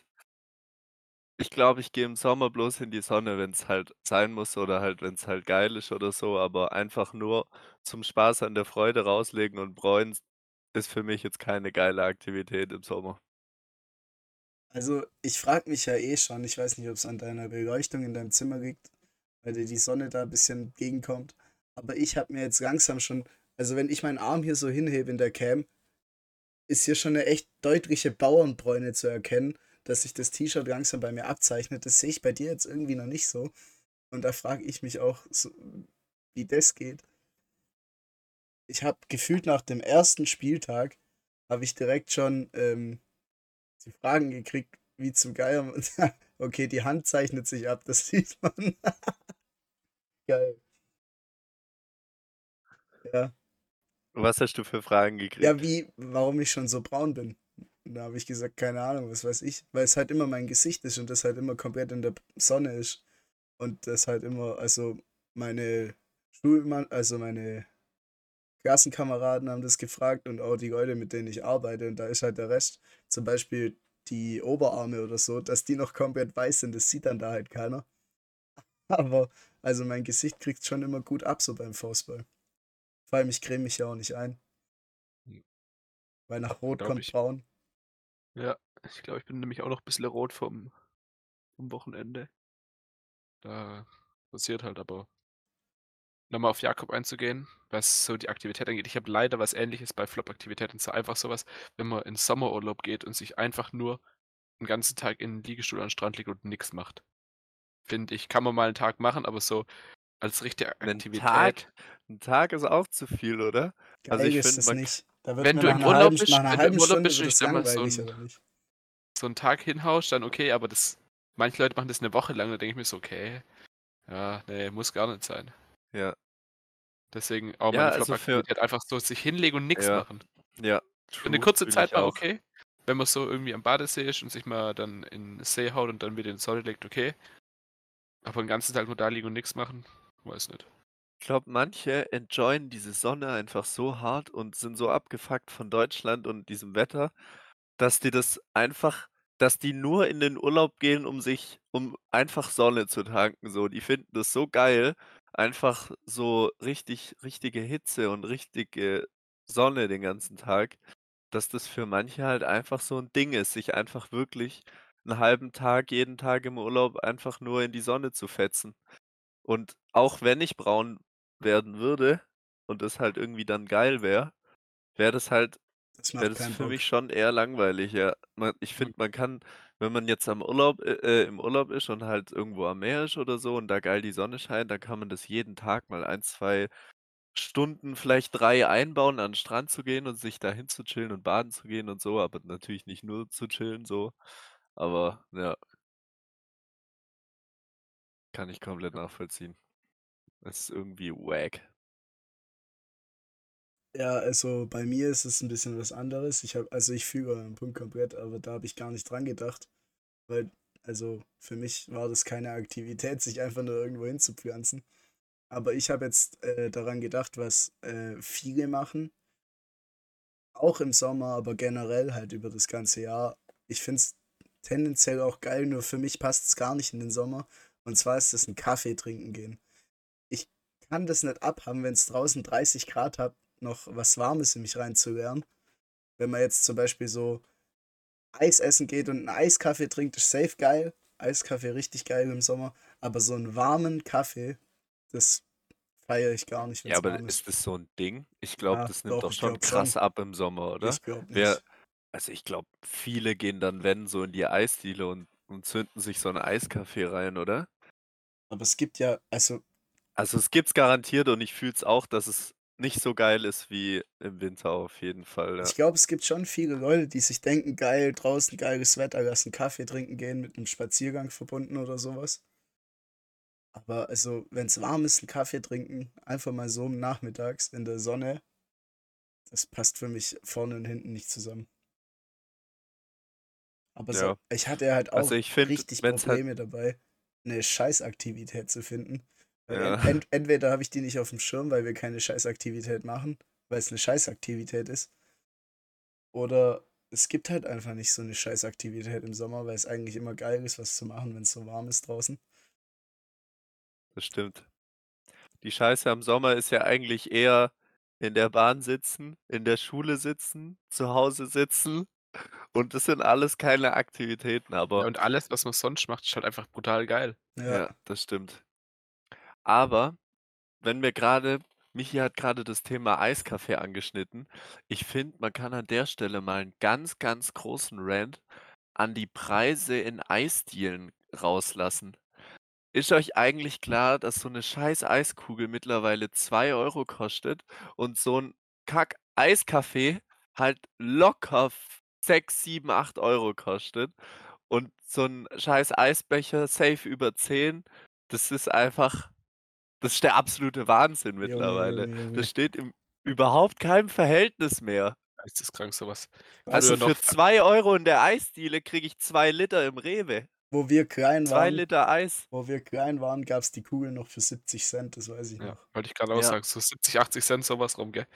Ich glaube, ich gehe im Sommer bloß in die Sonne, wenn's halt sein muss oder halt wenn's halt geil ist oder so, aber einfach nur zum Spaß an der Freude rauslegen und bräunen ist für mich jetzt keine geile Aktivität im Sommer. Also, ich frage mich ja eh schon, ich weiß nicht, ob's an deiner Beleuchtung in deinem Zimmer liegt, weil dir die Sonne da 'n bisschen entgegenkommt, aber ich habe mir jetzt langsam schon also, wenn ich meinen Arm hier so hinhebe in der Cam ist hier schon 'ne echt deutliche Bauernbräune zu erkennen, dass sich das T-Shirt langsam bei mir abzeichnet. Das sehe ich bei dir jetzt irgendwie noch nicht so. Und da frage ich mich auch so, wie das geht. Ich habe gefühlt nach dem ersten Spieltag habe ich direkt schon, ähm, die Fragen gekriegt, wie zum Geier okay, die Hand zeichnet sich ab, das sieht man. Geil. Ja. Was hast du für Fragen Ja, gekriegt? wie warum ich schon so braun bin. Und da habe ich gesagt: „Keine Ahnung, was weiß ich.“ Weil's halt immer mein Gesicht ist und das halt immer komplett in der Sonne ist. Und das halt immer also, meine Schulmann also, meine Klassenkameraden haben das gefragt und auch die Leute, mit denen ich arbeite und da ist halt der Rest zum Beispiel die Oberarme oder so, dass die noch komplett weiß sind, das sieht dann da halt keiner. Aber also, mein Gesicht kriegt's schon immer gut ab so beim Fußball. Vor allem, ich creme mich ja auch nicht ein. Hm. Weil nach Rot kommt ich. Braun. Ja, ich glaube, ich bin nämlich auch noch bissle rot vom vom Wochenende. Da passiert halt aber nochmal auf Jakob einzugehen, was so die Aktivität angeht. Ich habe leider was Ähnliches bei Flop-Aktivitäten. Und zwar einfach so was, wenn man in Sommerurlaub geht und sich einfach nur 'n ganzen Tag in 'n Liegestuhl an 'n Strand legt und nix macht. Finde ich, kann man mal 'n Tag machen, aber so als richtige Aktivität Tag? 'N Tag ist auch zu viel, oder? Also, Geil ich ist finde, man nicht. Wenn du im Urlaub bist wenn du im Urlaub bist ich es sage mal, so langweilig, 'n oder nicht? so 'n Tag hinhaust, dann okay, aber das manche Leute machen das 'ne Woche lang, da denke ich mir so: „Okay, ja, ne, muss gar nicht sein.“ Ja. Deswegen auch Ja, meine also, für Flop-Aktivität einfach so sich hinlegen und nix Ja. machen. Ja, Für 'ne true, kurze fühle Zeit ich auch. okay, wenn man so irgendwie am Badesee ist und sich mal dann in 'n See haut und dann wieder in die Sonne legt, okay. Aber 'n ganzen Tag nur da liegen und nix machen, weiß nicht. Ich glaube, manche enjoyen diese Sonne einfach so hart und sind so abgefuckt von Deutschland und diesem Wetter, dass die das einfach dass die nur in den Urlaub gehen, um sich um einfach Sonne zu tanken so. Die finden das so geil, einfach so richtig richtige Hitze und richtige Sonne den ganzen Tag, dass das für manche halt einfach so 'n Ding ist, sich einfach wirklich 'n halben Tag jeden Tag im Urlaub einfach nur in die Sonne zu fetzen. Und auch wenn ich braun werden würde und das halt irgendwie dann geil wäre, wäre das halt Das wäre macht das keinen für mich Bock. schon eher langweilig, ja. Ma ich Mhm. finde, man kann wenn man jetzt am Urlaub äh, äh, im Urlaub ist und halt irgendwo am Meer ist oder so und da geil die Sonne scheint, dann kann man das jeden Tag mal 1, 2 Stunden, vielleicht 3 einbauen, an 'n Strand zu gehen und sich da hinzuchillen und baden zu gehen und so, aber natürlich nicht nur zu chillen so. Aber ja. Kann ich komplett nachvollziehen. Das ist irgendwie wack. Ja, also, bei mir ist es 'n bisschen was anderes. Ich habe also, ich fühle euren Punkt komplett, aber da habe ich gar nicht dran gedacht, weil also, für mich war das keine Aktivität, sich einfach nur irgendwo hinzupflanzen. Aber ich habe jetzt, äh, daran gedacht, was, äh, viele machen auch im Sommer, aber generell halt über das ganze Jahr. Ich finde es tendenziell auch geil, nur für mich passt's gar nicht in den Sommer. Und zwar ist das 'n Kaffee trinken gehen. Ich kann das nicht abhaben, wenn's draußen 30 Grad hat, noch was Warmes in mich reinzulagern. Wenn man jetzt zum Beispiel so Eis essen geht und 'n Eiskaffee trinkt, ist safe geil. Eiskaffee richtig geil im Sommer, aber so 'n warmen Kaffee, das feiere ich gar nicht, Ja, aber ist. ist das so ein Ding? Ich glaube, Ja, das nimmt doch, doch schon krass schon. ab im Sommer, oder? Ich glaube nicht. also, ich glaube, viele gehen dann, wenn, so in die Eisdiele und und zünden sich so 'n Eiskaffee rein, oder? Aber es gibt ja also Also, es gibt's garantiert und ich fühle es auch, dass es nicht so geil ist wie im Winter auf jeden Fall, ja. ich glaube, es gibt schon viele Leute, die sich denken: „Geil, draußen geiles Wetter, lass 'n Kaffee trinken gehen“, mit 'nem Spaziergang verbunden oder so was. Aber also, wenn's warm ist, 'n Kaffee trinken, einfach mal so nachmittags in der Sonne das passt für mich vorne und hinten nicht zusammen. Aber so Ja. ich hatte halt Also, auch ich finde, richtig halt Probleme dabei, 'ne Scheißaktivität zu finden. Weil Ja. en ent entweder habe ich die nicht aufm Schirm, weil wir keine Scheißaktivität machen, weil's 'ne Scheißaktivität ist. Oder es gibt halt einfach nicht so 'ne Scheißaktivität im Sommer, weil's eigentlich immer geil ist, was zu machen, wenn's so warm ist draußen. Das stimmt. Die Scheiße am Sommer ist ja eigentlich eher in der Bahn sitzen, in der Schule sitzen, zu Hause sitzen und das sind alles keine Aktivitäten, Ja, aber und alles, was man sonst macht, ist halt einfach brutal geil. Ja. Ja, das stimmt. Aber wenn wir grade Michi hat grade das Thema Eiskaffee angeschnitten. Ich finde, man kann an der Stelle mal 'n ganz, ganz großen Rant an die Preise in Eisdielen rauslassen. Ist euch eigentlich klar, dass so 'ne scheiß Eiskugel mittlerweile 2 € kostet und so 'n Kack-Eiskaffee halt locker f 6, 7, 8 € kostet und so 'n scheiß Eisbecher safe über 10? Das ist einfach das ist der absolute Wahnsinn Junge, mittlerweile. Junge, Junge. Das steht im überhaupt keinem Verhältnis mehr. Geisteskrank so was. Also, für noch 2 € in der Eisdiele kriege ich 2 Liter im Rewe. Wo wir klein 2 waren Liter Eis. wo wir klein waren, gab's die Kugel noch für 70 Cent, das weiß ich Ja, noch. wollte ich grad auch Ja. sagen, so 70, 80 Cent so was rum, gell?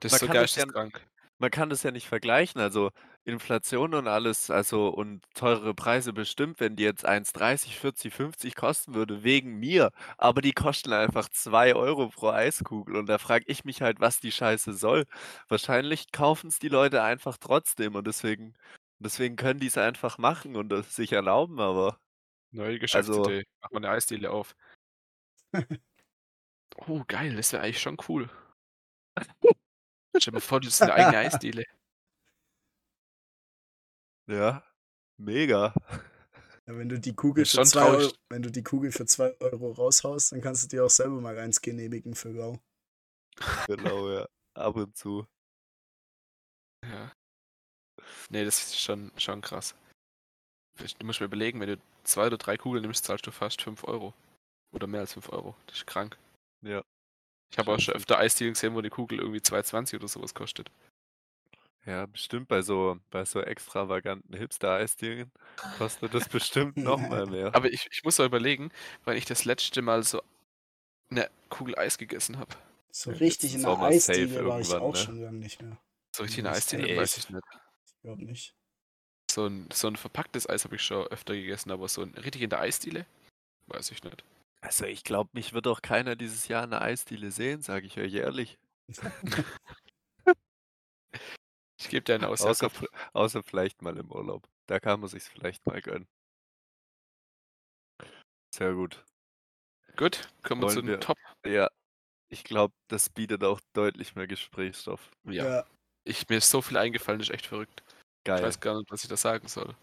Das Man ist so das ja geisteskrank. Man kann das ja nicht vergleichen. Also, Inflation und alles, also und teurere Preise bestimmt, wenn die jetzt 1,30, 40, 50 kosten würde, wegen mir. Aber die kosten einfach 2 € pro Eiskugel und da frage ich mich halt, was die Scheiße soll. Wahrscheinlich kaufen's die Leute einfach trotzdem und deswegen deswegen können die's einfach machen und das sich erlauben, aber Neue also Geschäftsidee. Mach mal 'ne Eisdiele auf. Oh, geil, das wäre eigentlich schon cool. Stell dir mal vor, du hättest 'ne eigene Eisdiele. Ja, mega. Ja, wenn du die Kugel für schon 2 traurig. Eu wenn du die Kugel für 2 € raushaust, dann kannst du dir auch selber mal eins genehmigen für lau. Genau, ja. Ab und zu. Ja. Ne, das ist schon schon krass. Du musst mir überlegen, wenn du 2 oder 3 Kugeln nimmst, zahlst du fast 5 € oder mehr als 5 €. Das ist krank. Ja. Ich habe auch schon öfter Eisdielen gesehen, wo die Kugel irgendwie 2,20 oder so was kostet. Ja, bestimmt bei so bei so extravaganten Hipster-Eisdielen kostet das bestimmt noch mal mehr. Aber ich ich muss mal überlegen, wann ich das letzte Mal so 'ne Kugel Eis gegessen habe. So Ja, richtig in im 'ner Sommer safe Eisdiele war ich auch ne? schon lang nicht mehr. So richtig in 'ne ich Eisdiele, weiß ich nicht. Ich glaube nicht. So 'n so 'n verpacktes Eis habe ich schon öfter gegessen, aber so 'n richtig in der Eisdiele? Weiß ich nicht. Also, ich glaube, mich wird auch keiner dieses Jahr in 'ner Eisdiele sehen, sage ich euch ehrlich. Ich gebe dir einen Außer Aussatzkopf. v außer vielleicht mal im Urlaub. Da kann man sich's vielleicht mal gönnen. Sehr gut. Gut, kommen wir zu den wir Top ja, ich glaube, das bietet auch deutlich mehr Gesprächsstoff. Ja. Ja. Ich mir ist so viel eingefallen, das ist echt verrückt. Ich Geil. weiß gar nicht, was ich da sagen soll.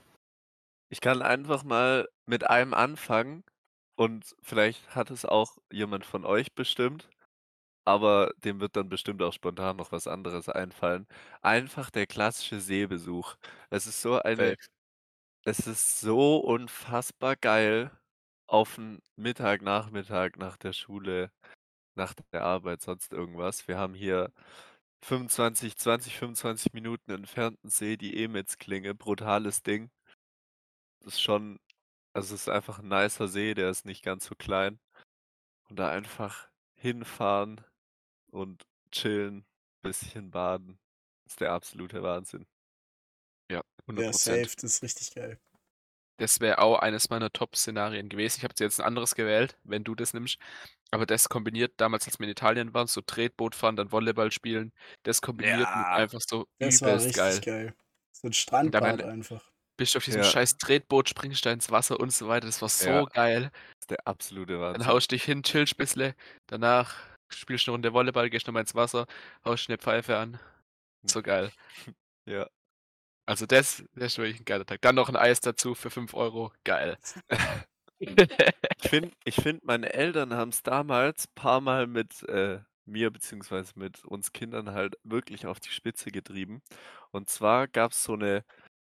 Ich kann einfach mal mit einem anfangen und vielleicht hat es auch jemand von euch bestimmt, aber dem wird dann bestimmt auch spontan noch was anderes einfallen. Einfach der klassische Seebesuch. Es ist so eine Safe. es ist so unfassbar geil, auf 'n Mittag, Nachmittag nach der Schule, nach der Arbeit, sonst irgendwas. Wir haben hier 25 20, 25 Minuten entfernten See, die Emitsklinge, brutales Ding. Das ist schon also, es ist einfach 'n nicer See, der ist nicht ganz so klein. Und da einfach hinfahren und chillen, bisschen baden, ist der absolute Wahnsinn. Ja, Ja, 100 safe, das ist richtig geil. Das wäre auch eines meiner Top-Szenarien gewesen. Ich habe jetzt 'n anderes gewählt, wenn du das nimmst. Aber das kombiniert damals, als wir in Italien waren, so Tretboot fahren, dann Volleyball spielen, das kombiniert mit Ja. einfach so Das war übelst richtig geil. geil. So 'n Und Strandbad dann einfach. Bist du auf diesem Ja. scheiß Tretboot, springst da ins Wasser und so weiter. Das war so Ja. geil. Ist der absolute Dann Wahnsinn. haust dich hin, chillst bissle, danach spielst eine Runde Volleyball, gehst nochmal ins Wasser, haust eine Pfeife an. So geil. Ja. Also das, das ist wirklich ein geiler Tag. Dann noch ein Eis dazu für 5 Euro. Geil. Ich finde, ich find, meine Eltern haben es damals paar Mal mit äh, mir beziehungsweise mit uns Kindern halt wirklich auf die Spitze getrieben. Und zwar gab es so eine,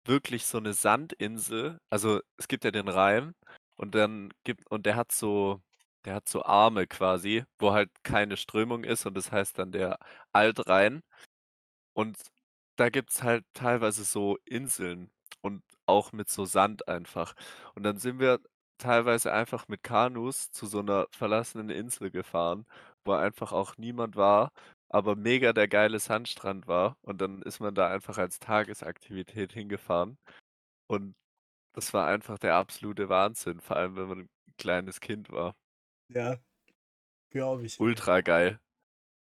wirklich so eine Sandinsel. Also es gibt ja den Rhein und dann gibt, und der hat so, der hat so Arme quasi, wo halt keine Strömung ist und das heißt dann der Altrhein. Und da gibt es halt teilweise so Inseln und auch mit so Sand einfach. Und dann sind wir teilweise einfach mit Kanus zu so einer verlassenen Insel gefahren, wo einfach auch niemand war, aber mega der geile Sandstrand war. Und dann ist man da einfach als Tagesaktivität hingefahren. Und das war einfach der absolute Wahnsinn, vor allem wenn man ein kleines Kind war. Ja, glaube ich. Ultra geil.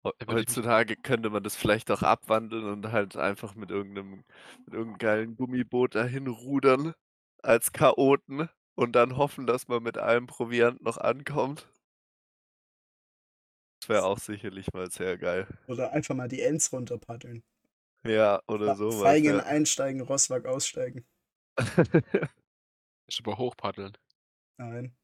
Mich- Heutzutage könnte man das vielleicht auch abwandeln und halt einfach mit irgendeinem, mit irgendeinem geilen Gummiboot dahin rudern als Chaoten und dann hoffen, dass man mit allem Proviant noch ankommt. Das wäre auch sicherlich mal sehr geil. Oder einfach mal die Ends runterpaddeln. Ja, oder Fe- sowas. Feigen Ja. einsteigen, Rosswag aussteigen. ist aber hochpaddeln. Nein.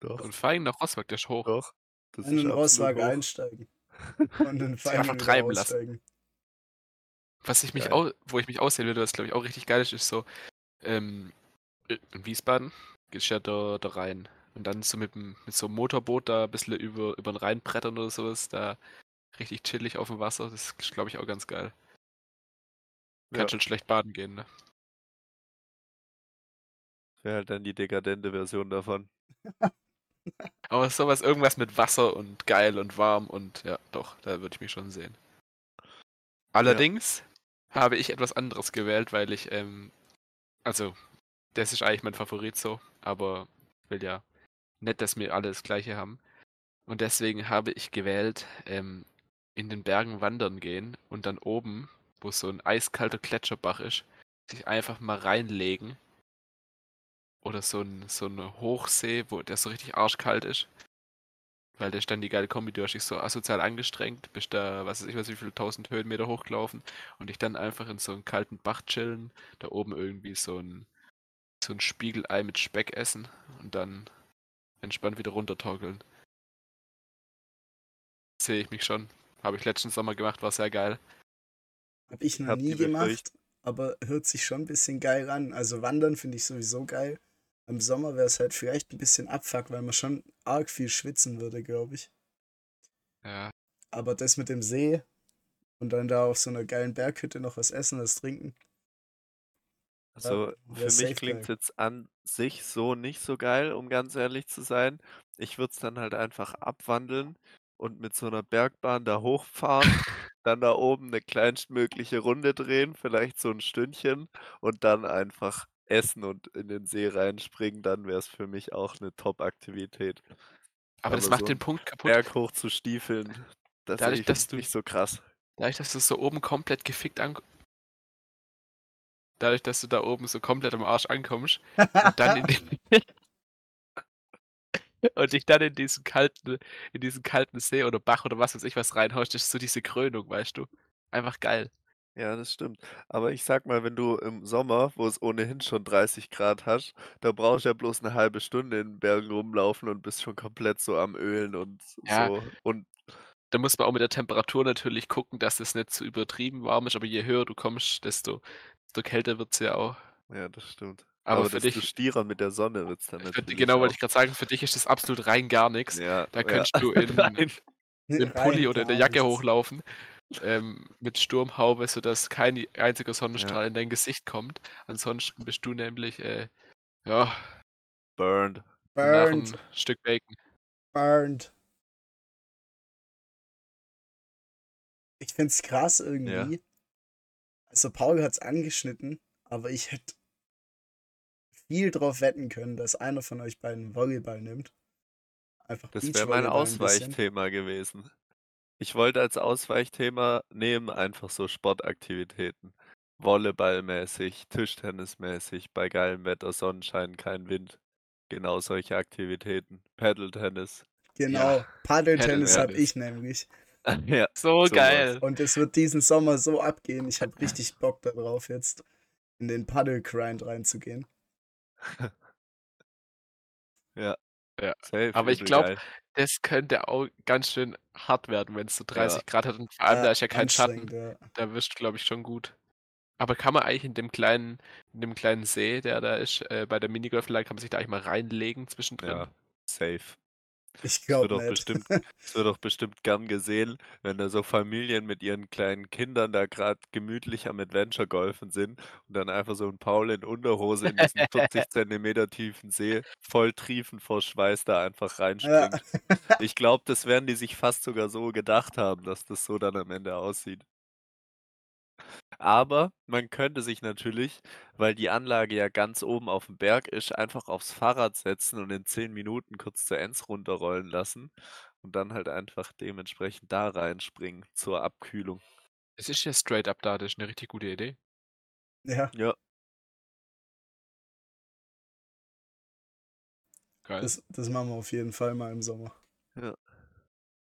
doch, Und Feigen nach Rossberg, der ist hoch. doch. Das In den Rosswag einsteigen. Und den einfach Feigen wieder treiben lassen. aussteigen. Was ich mich auch, wo ich mich aussehen würde, was glaube ich auch richtig geil ist, ist so, ähm, in Wiesbaden geht ja da, da rein. Und dann so mit, mit so einem Motorboot da ein bisschen über, über den Rhein brettern oder sowas, da richtig chillig auf dem Wasser. Das ist, glaube ich, auch ganz geil. Kann Ja, schon schlecht baden gehen, ne? wäre halt dann die dekadente Version davon. Aber sowas, irgendwas mit Wasser und geil und warm und ja, doch, da würde ich mich schon sehen. Allerdings habe ich etwas anderes gewählt, weil ich, ähm, also, das ist eigentlich mein Favorit so, aber ich will ja nicht, dass wir alle das gleiche haben. Und deswegen habe ich gewählt, ähm, in den Bergen wandern gehen und dann oben, wo so ein eiskalter Gletscherbach ist, sich einfach mal reinlegen. Oder so ein, so eine Hochsee, wo der so richtig arschkalt ist. Weil der ist dann die geile Kombi, du hast dich so asozial angestrengt, bist da, was weiß ich, was wie viele tausend Höhenmeter hochgelaufen und dich dann einfach in so einen kalten Bach chillen, da oben irgendwie so ein, so ein Spiegelei mit Speck essen und dann entspannt wieder runtertorkeln. Sehe ich mich schon. Habe ich letzten Sommer gemacht, war sehr geil. Hab ich noch Hab nie gemacht, Befürcht- aber hört sich schon ein bisschen geil an. Also wandern finde ich sowieso geil. Im Sommer wäre es halt vielleicht ein bisschen abfuck, weil man schon arg viel schwitzen würde, glaube ich. Ja, Aber das mit dem See und dann da auf so einer geilen Berghütte noch was essen, was trinken. Also wär für mich klingt es geil. jetzt an sich so nicht so geil, um ganz ehrlich zu sein. Ich würde es dann halt einfach abwandeln und mit so einer Bergbahn da hochfahren, dann da oben eine kleinstmögliche Runde drehen, vielleicht so ein Stündchen und dann einfach essen und in den See reinspringen. Dann wäre es für mich auch eine Top-Aktivität. aber das Aber macht so den Punkt kaputt. Berg hoch zu stiefeln, das sehe Dadurch, ich dass jetzt du- nicht so krass. Dadurch, dass du so oben komplett gefickt an... Dadurch, dass du da oben so komplett am Arsch ankommst und dann in den... und dich dann in diesen kalten, in diesen kalten See oder Bach oder was weiß ich was reinhaust, ist so diese Krönung, weißt du? Einfach geil. Ja, das stimmt. Aber ich sag mal, wenn du im Sommer, wo es ohnehin schon 30 Grad hast, da brauchst du ja bloß eine halbe Stunde in den Bergen rumlaufen und bist schon komplett so am Ölen und Ja. so. Und Da muss man auch mit der Temperatur natürlich gucken, dass es nicht zu übertrieben warm ist, aber je höher du kommst, desto, desto kälter wird es ja auch. ja, das stimmt. Aber Aber für desto dich, stierer mit der Sonne wird es dann für, natürlich genau wollte ich gerade sagen, für dich ist das absolut rein gar nichts. Ja, Da ja. könntest du in, Nein. in Rein Pulli oder in der Jacke nichts. hochlaufen, ähm, mit Sturmhaube, sodass kein einziger Sonnenstrahl in dein Gesicht kommt. Ansonsten bist du nämlich, äh, ja, Burned. nach Burned, ein Stück Bacon. burned. Ich find's krass irgendwie. Also Paul hat's angeschnitten, aber ich hätte viel drauf wetten können, dass einer von euch beiden Volleyball nimmt. Einfach Das wäre mein. Ausweichthema gewesen. Ich wollte als Ausweichthema nehmen einfach so Sportaktivitäten. Volleyballmäßig, Tischtennismäßig, bei geilem Wetter, Sonnenschein, kein Wind. Genau solche Aktivitäten. Paddle-Tennis. Genau, Paddeltennis habe ich nämlich. ja, So sowas. geil. Und es wird diesen Sommer so abgehen. Ich habe richtig Bock darauf, jetzt in den Paddle-Grind reinzugehen. Safe, Aber ich übel glaub, geil. Das könnte auch ganz schön hart werden, wenn es so 30 Ja. Grad hat und vor allem da ist ja kein Schatten. ja. Da wirst du, glaube ich, schon gut. Aber kann man eigentlich in dem kleinen, in dem kleinen See, der da ist, äh, bei der Minigolfanlage, kann man sich da eigentlich mal reinlegen zwischendrin? Ja, safe. Ich wird glaube doch nicht. bestimmt, es wird doch bestimmt gern gesehen, wenn da so Familien mit ihren kleinen Kindern da gerade gemütlich am Adventure golfen sind und dann einfach so ein Paul in Unterhose in diesen 40 Zentimeter tiefen See voll triefend vor Schweiß da einfach Ja. reinspringt. Ich glaube, das werden die sich fast sogar so gedacht haben, dass das so dann am Ende aussieht. Aber man könnte sich natürlich, weil die Anlage ja ganz oben auf dem Berg ist, einfach aufs Fahrrad setzen und in 10 Minuten kurz zur Enz runterrollen lassen und dann halt einfach dementsprechend da reinspringen zur Abkühlung. Es ist ja straight up da, das ist eine richtig gute Idee. ja, Ja, Geil. das, das machen wir auf jeden Fall mal im Sommer.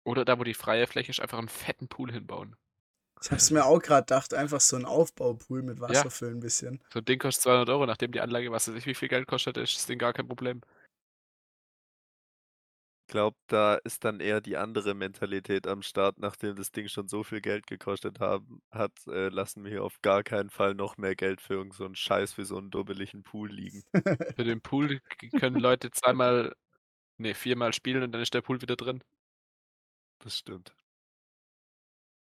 Oder da, wo die freie Fläche ist, einfach einen fetten Pool hinbauen. Ich habe es mir auch gerade gedacht, einfach so ein Aufbaupool mit Wasser füllen ein bisschen. So ein Ding kostet 200 Euro, nachdem die Anlage, was weiß ich, wie viel Geld kostet, ist das Ding gar kein Problem. ich glaube, da ist dann eher die andere Mentalität am Start, nachdem das Ding schon so viel Geld gekostet haben, hat, äh, lassen wir hier auf gar keinen Fall noch mehr Geld für irgend so einen Scheiß wie so einen dubbeligen Pool liegen. Für den Pool können Leute zweimal, nee, viermal spielen und dann ist der Pool wieder drin. Das stimmt.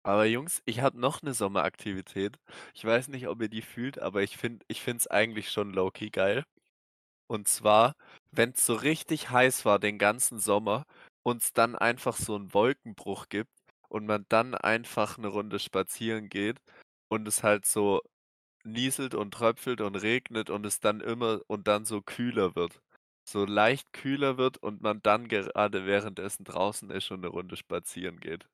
Aber Jungs, ich habe noch eine Sommeraktivität. Ich weiß nicht, ob ihr die fühlt, aber ich finde ich es eigentlich schon low-key geil. Und zwar, wenn es so richtig heiß war den ganzen Sommer und es dann einfach so einen Wolkenbruch gibt und man dann einfach eine Runde spazieren geht und es halt so nieselt und tröpfelt und regnet und es dann immer und dann so kühler wird. So leicht kühler wird und man dann gerade währenddessen draußen ist und eine Runde spazieren geht.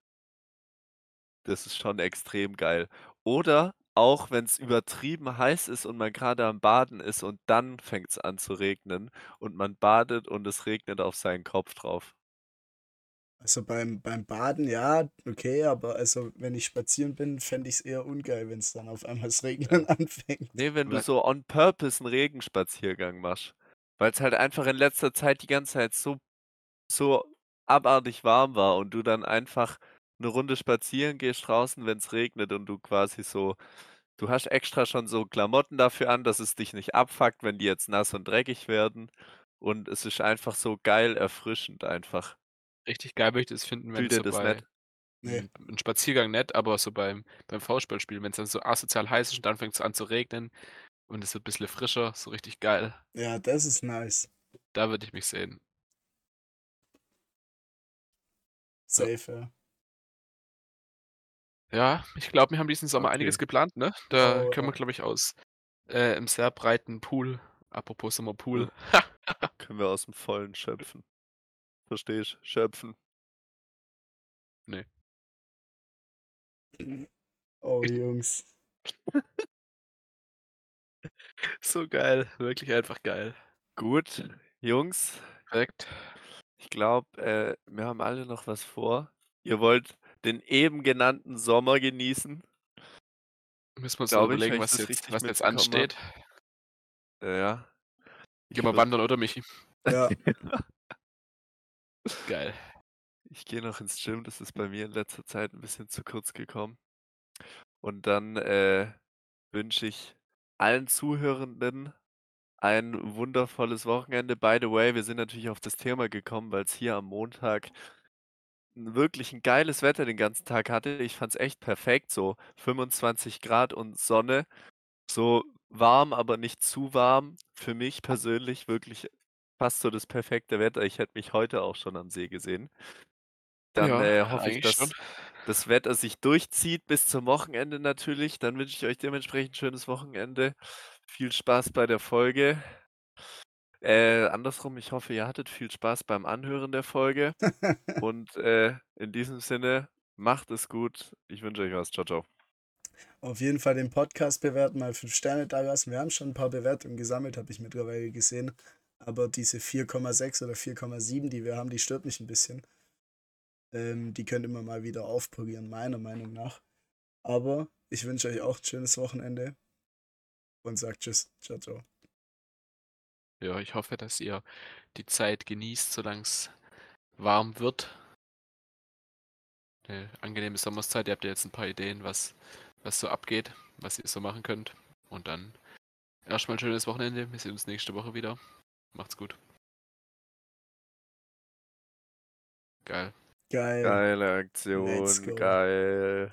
Das ist schon extrem geil. Oder auch wenn es übertrieben heiß ist und man gerade am Baden ist und dann fängt es an zu regnen und man badet und es regnet auf seinen Kopf drauf. Also beim, beim Baden, ja, okay, aber also wenn ich spazieren bin, fände ich es eher ungeil, wenn es dann auf einmal das Regnen anfängt. Nee, wenn du Aber- so on purpose einen Regenspaziergang machst. Weil es halt einfach in letzter Zeit die ganze Zeit so, so abartig warm war und du dann einfach eine Runde spazieren gehst draußen, wenn es regnet und du quasi so, du hast extra schon so Klamotten dafür an, dass es dich nicht abfuckt, wenn die jetzt nass und dreckig werden. Und es ist einfach so geil erfrischend einfach. Richtig geil möchte ich es finden, wenn Fühlt so das bei nicht? Nee. ein Spaziergang nett, aber so beim, beim Faustballspielen, wenn es dann so asozial heiß ist und dann fängt es an zu regnen und es wird ein bisschen frischer, so richtig geil. Ja, das ist nice. Da würde ich mich sehen. Safe, ja. Ja, ich glaube, wir haben diesen Sommer Okay. einiges geplant, ne? Da Oh, können wir, glaube ich, aus äh, im sehr breiten Pool, apropos Sommerpool, Können wir aus dem Vollen schöpfen. Verstehst? Schöpfen. Oh, Jungs. so geil, wirklich einfach geil. Gut, Jungs, Perfekt. Ich glaube, äh, wir haben alle noch was vor. Ihr wollt den eben genannten Sommer genießen. Müssen wir uns Glaub noch ich, wenn überlegen, ich was jetzt, was jetzt ansteht. Ja. Ich wir würd- wandern, oder Michi? Ja, Geil. Ich gehe noch ins Gym, das ist bei mir in letzter Zeit ein bisschen zu kurz gekommen. Und dann äh, wünsche ich allen Zuhörenden ein wundervolles Wochenende. By the way, wir sind natürlich auf das Thema gekommen, weil es hier am Montag wirklich ein geiles Wetter den ganzen Tag hatte. Ich fand es echt perfekt, so 25 Grad und Sonne. So warm, aber nicht zu warm. Für mich persönlich wirklich fast so das perfekte Wetter. Ich hätte mich heute auch schon am See gesehen. Dann Ja, äh, hoffe ich, dass schon. das Wetter sich durchzieht bis zum Wochenende natürlich. Dann wünsche ich euch dementsprechend ein schönes Wochenende. Viel Spaß bei der Folge. Äh, andersrum, ich hoffe, ihr hattet viel Spaß beim Anhören der Folge. Und äh, in diesem Sinne, macht es gut. Ich wünsche euch was. Ciao, ciao. auf jeden Fall den Podcast bewerten, mal fünf Sterne da lassen. Wir haben schon ein paar Bewertungen gesammelt, habe ich mittlerweile gesehen. aber diese 4,6 oder 4,7, die wir haben, die stört mich ein bisschen. Ähm, die könnte man mal wieder aufpolieren, meiner Meinung nach. Aber ich wünsche euch auch ein schönes Wochenende und sagt Tschüss. Ciao, ciao. Ja, ich hoffe, dass ihr die Zeit genießt, solange es warm wird. Eine angenehme Sommerszeit. Ihr habt ja jetzt ein paar Ideen, was, was so abgeht, was ihr so machen könnt. Und dann erstmal ein schönes Wochenende. Wir sehen uns nächste Woche wieder. Macht's gut. Geil. Geil. Geile Let's go. Aktion, geil.